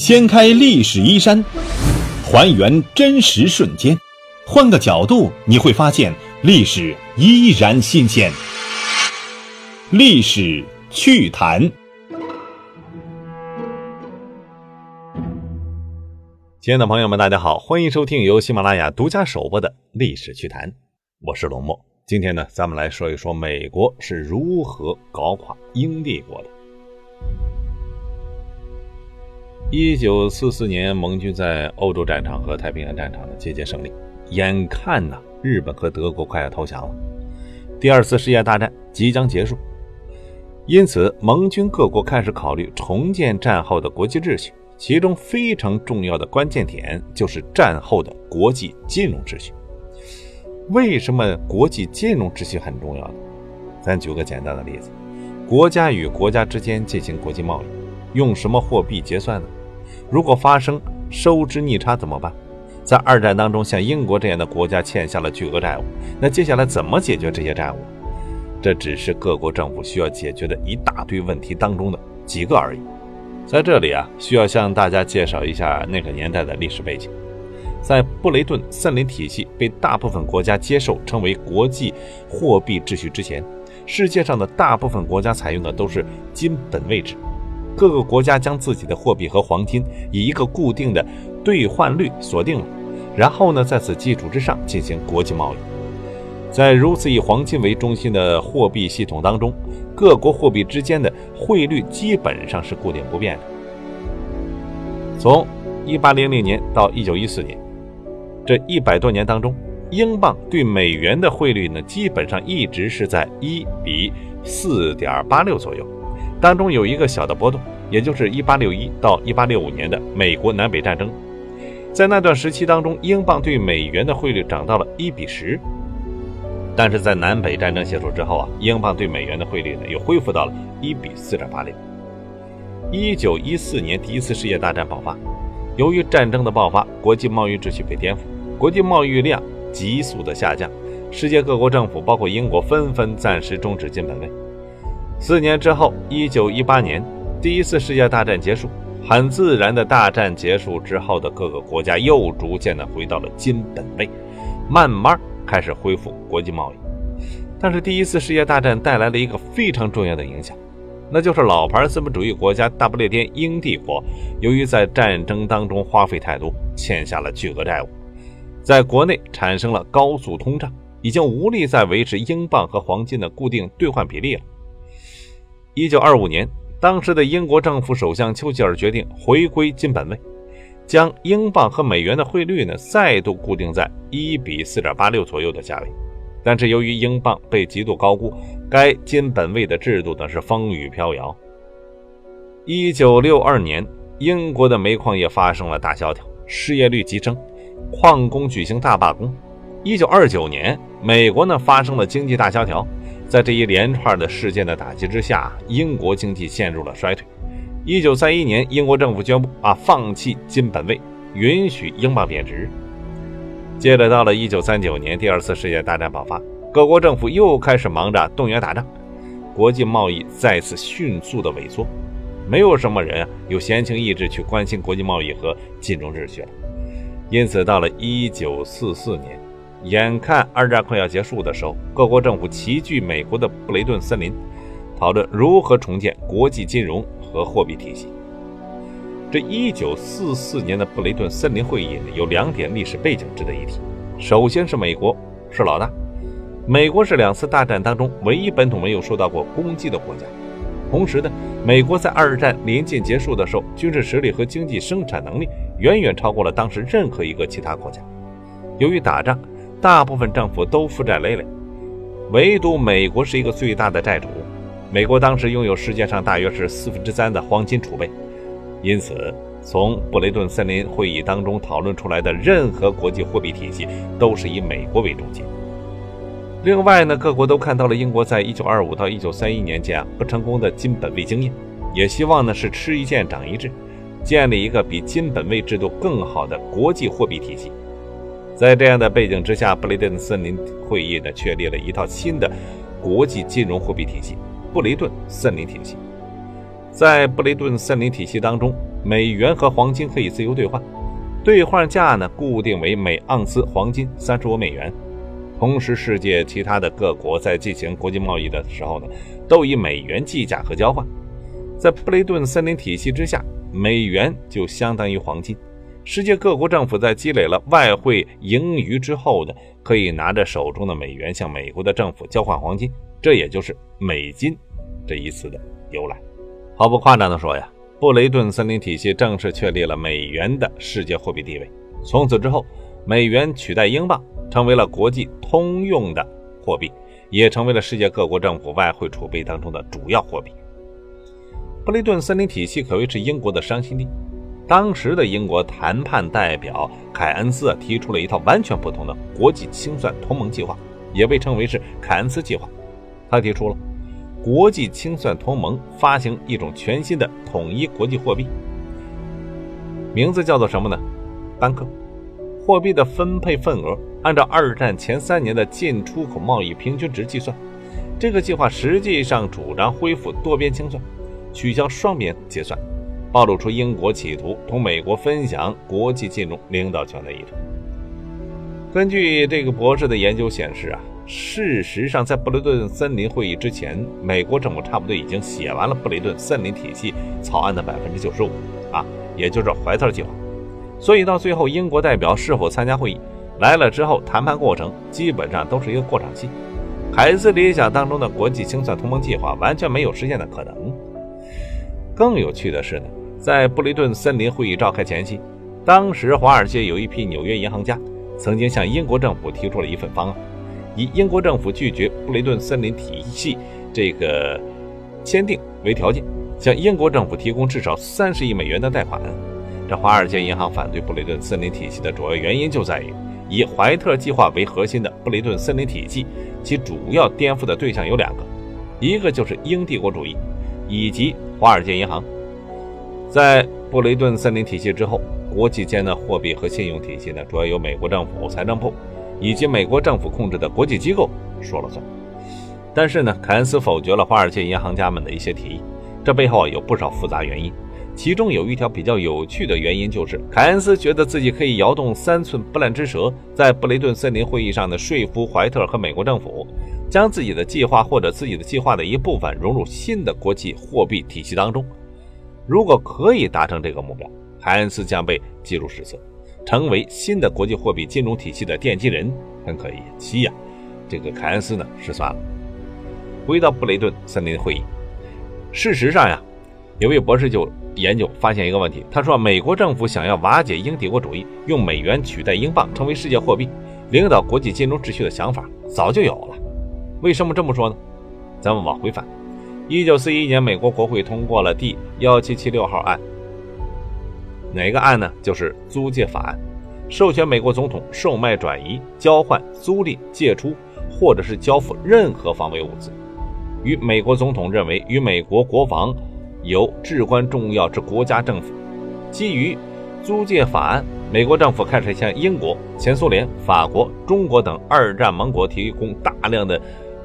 掀开历史衣衫，还原真实瞬间，换个角度你会发现历史依然新鲜。历史趣谈，亲爱的朋友们，大家好，欢迎收听由喜马拉雅独家首播的《历史趣谈》，我是龙墨。今天呢，咱们来说一说美国是如何搞垮英帝国的。一九四四年，盟军在欧洲战场和太平洋战场的节节胜利，眼看呢，日本和德国快要投降了，第二次世界大战即将结束，因此盟军各国开始考虑重建战后的国际秩序，其中非常重要的关键点就是战后的国际金融秩序。为什么国际金融秩序很重要呢？咱举个简单的例子，国家与国家之间进行国际贸易，用什么货币结算呢？如果发生收支逆差怎么办？在二战当中，像英国这样的国家欠下了巨额债务，那接下来怎么解决这些债务？这只是各国政府需要解决的一大堆问题当中的几个而已。在这里啊，需要向大家介绍一下那个年代的历史背景。在布雷顿森林体系被大部分国家接受成为国际货币秩序之前，世界上的大部分国家采用的都是金本位制。各个国家将自己的货币和黄金以一个固定的兑换率锁定了，然后呢，在此基础之上进行国际贸易。在如此以黄金为中心的货币系统当中，各国货币之间的汇率基本上是固定不变的。从1800年到1914年。这一百多年当中，英镑对美元的汇率呢，基本上一直是在一比四点八六左右。当中有一个小的波动，也就是一八六一到一八六五年的美国南北战争，在那段时期当中，英镑对美元的汇率涨到了一比十。但是在南北战争结束之后啊，英镑对美元的汇率呢，又恢复到了一比四点八六。一九一四年，第一次世界大战爆发，由于战争的爆发，国际贸易秩序被颠覆。国际贸易量急速的下降，世界各国政府，包括英国，纷纷暂时终止金本位。四年之后，一九一八年，第一次世界大战结束，很自然的，大战结束之后的各个国家又逐渐的回到了金本位，慢慢开始恢复国际贸易。但是，第一次世界大战带来了一个非常重要的影响，那就是老牌资本主义国家大不列颠英帝国，由于在战争当中花费太多，欠下了巨额债务。在国内产生了高速通胀，已经无力再维持英镑和黄金的固定兑换比例了。一九二五年，当时的英国政府首相丘吉尔决定回归金本位，将英镑和美元的汇率呢再度固定在一比四点八六左右的价位。但是由于英镑被极度高估，该金本位的制度呢是风雨飘摇。一九六二年，英国的煤矿业发生了大萧条，失业率急增。矿工举行大罢工。一九二九年，美国呢发生了经济大萧条，在这一连串的事件的打击之下，英国经济陷入了衰退。一九三一年，英国政府宣布啊放弃金本位，允许英镑贬值。接着到了一九三九年，第二次世界大战爆发，各国政府又开始忙着动员打仗，国际贸易再次迅速的萎缩，没有什么人啊有闲情逸致去关心国际贸易和金融秩序了。因此，到了一九四四年，眼看二战快要结束的时候，各国政府齐聚美国的布雷顿森林，讨论如何重建国际金融和货币体系。这一九四四年的布雷顿森林会议呢，有两点历史背景值得一提。首先是美国是老大，美国是两次大战当中唯一本土没有受到过攻击的国家。同时呢，美国在二战临近结束的时候，军事实力和经济生产能力远远超过了当时任何一个其他国家。由于打仗，大部分政府都负债累累，唯独美国是一个最大的债主。美国当时拥有世界上大约是四分之三的黄金储备，因此从布雷顿森林会议当中讨论出来的任何国际货币体系，都是以美国为中心。另外呢，各国都看到了英国在一九二五到一九三一年间啊不成功的金本位经验，也希望呢是吃一堑长一智，建立一个比金本位制度更好的国际货币体系。在这样的背景之下，布雷顿森林会议呢确立了一套新的国际金融货币体系——布雷顿森林体系。在布雷顿森林体系当中，美元和黄金可以自由兑换，兑换价呢固定为每盎司黄金三十五美元。同时，世界其他的各国在进行国际贸易的时候呢，都以美元计价和交换。在布雷顿森林体系之下，美元就相当于黄金。世界各国政府在积累了外汇盈余之后呢，可以拿着手中的美元向美国的政府交换黄金，这也就是美金这一词的由来。毫不夸张地说呀，布雷顿森林体系正式确立了美元的世界货币地位。从此之后，美元取代英镑。成为了国际通用的货币，也成为了世界各国政府外汇储备当中的主要货币。布雷顿森林体系可谓是英国的伤心地。当时的英国谈判代表凯恩斯提出了一套完全不同的国际清算同盟计划，也被称为是凯恩斯计划。他提出了国际清算同盟发行一种全新的统一国际货币，名字叫做什么呢？班克。货币的分配份额按照二战前三年的进出口贸易平均值计算。这个计划实际上主张恢复多边清算，取消双边结算，暴露出英国企图同美国分享国际金融领导权的意图。根据这个博士的研究显示啊，事实上在布雷顿森林会议之前，美国政府差不多已经写完了布雷顿森林体系草案的百分之九十五啊，也就是怀特计划。所以到最后，英国代表是否参加会议，来了之后，谈判过程基本上都是一个过场戏。凯恩斯理想当中的国际清算同盟计划完全没有实现的可能。更有趣的是呢，在布雷顿森林会议召开前夕，当时华尔街有一批纽约银行家曾经向英国政府提出了一份方案，以英国政府拒绝布雷顿森林体系这个签订为条件，向英国政府提供至少三十亿美元的贷款。这华尔街银行反对布雷顿森林体系的主要原因就在于，以怀特计划为核心的布雷顿森林体系，其主要颠覆的对象有两个，一个就是英帝国主义，以及华尔街银行。在布雷顿森林体系之后，国际间的货币和信用体系呢，主要由美国政府财政部以及美国政府控制的国际机构说了算。但是呢，凯恩斯否决了华尔街银行家们的一些提议，这背后啊有不少复杂原因。其中有一条比较有趣的原因，就是凯恩斯觉得自己可以摇动三寸不烂之舌，在布雷顿森林会议上的说服怀特和美国政府，将自己的计划或者自己的计划的一部分融入新的国际货币体系当中。如果可以达成这个目标，凯恩斯将被记入史册，成为新的国际货币金融体系的奠基人。很可惜呀，这个凯恩斯呢失算了。回到布雷顿森林会议，事实上呀，有位博士就。研究发现一个问题，他说美国政府想要瓦解英帝国主义，用美元取代英镑成为世界货币，领导国际金融秩序的想法早就有了。为什么这么说呢？咱们往回翻，一九四一年，美国国会通过了第幺七七六号案，哪个案呢？就是租借法案，授权美国总统售卖、转移、交换、租赁、借出或者是交付任何防卫物资，与美国总统认为与美国国防。有至关重要之国家政府，基于租借法案，美国政府开始向英国、前苏联、法国、中国等二战盟国提供大量的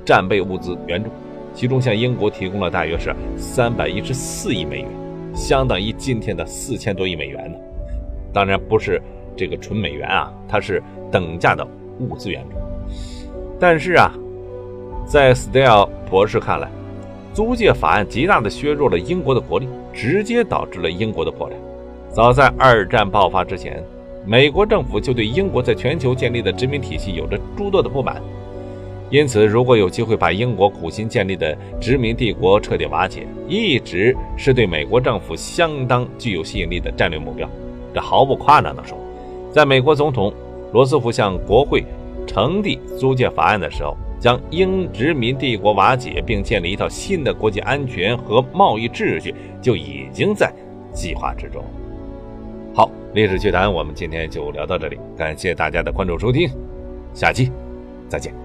战备物资援助，其中向英国提供了大约是三百一十四亿美元，相当于今天的四千多亿美元呢。当然不是这个纯美元啊，它是等价的物资援助。但是啊，在 Style 博士看来。租借法案极大地削弱了英国的国力，直接导致了英国的破产。早在二战爆发之前，美国政府就对英国在全球建立的殖民体系有着诸多的不满。因此，如果有机会把英国苦心建立的殖民帝国彻底瓦解，一直是对美国政府相当具有吸引力的战略目标。这毫不夸张地说，在美国总统罗斯福向国会呈递租借法案的时候。将英殖民帝国瓦解，并建立一套新的国际安全和贸易秩序，就已经在计划之中。好，历史趣谈，我们今天就聊到这里，感谢大家的关注收听，下期再见。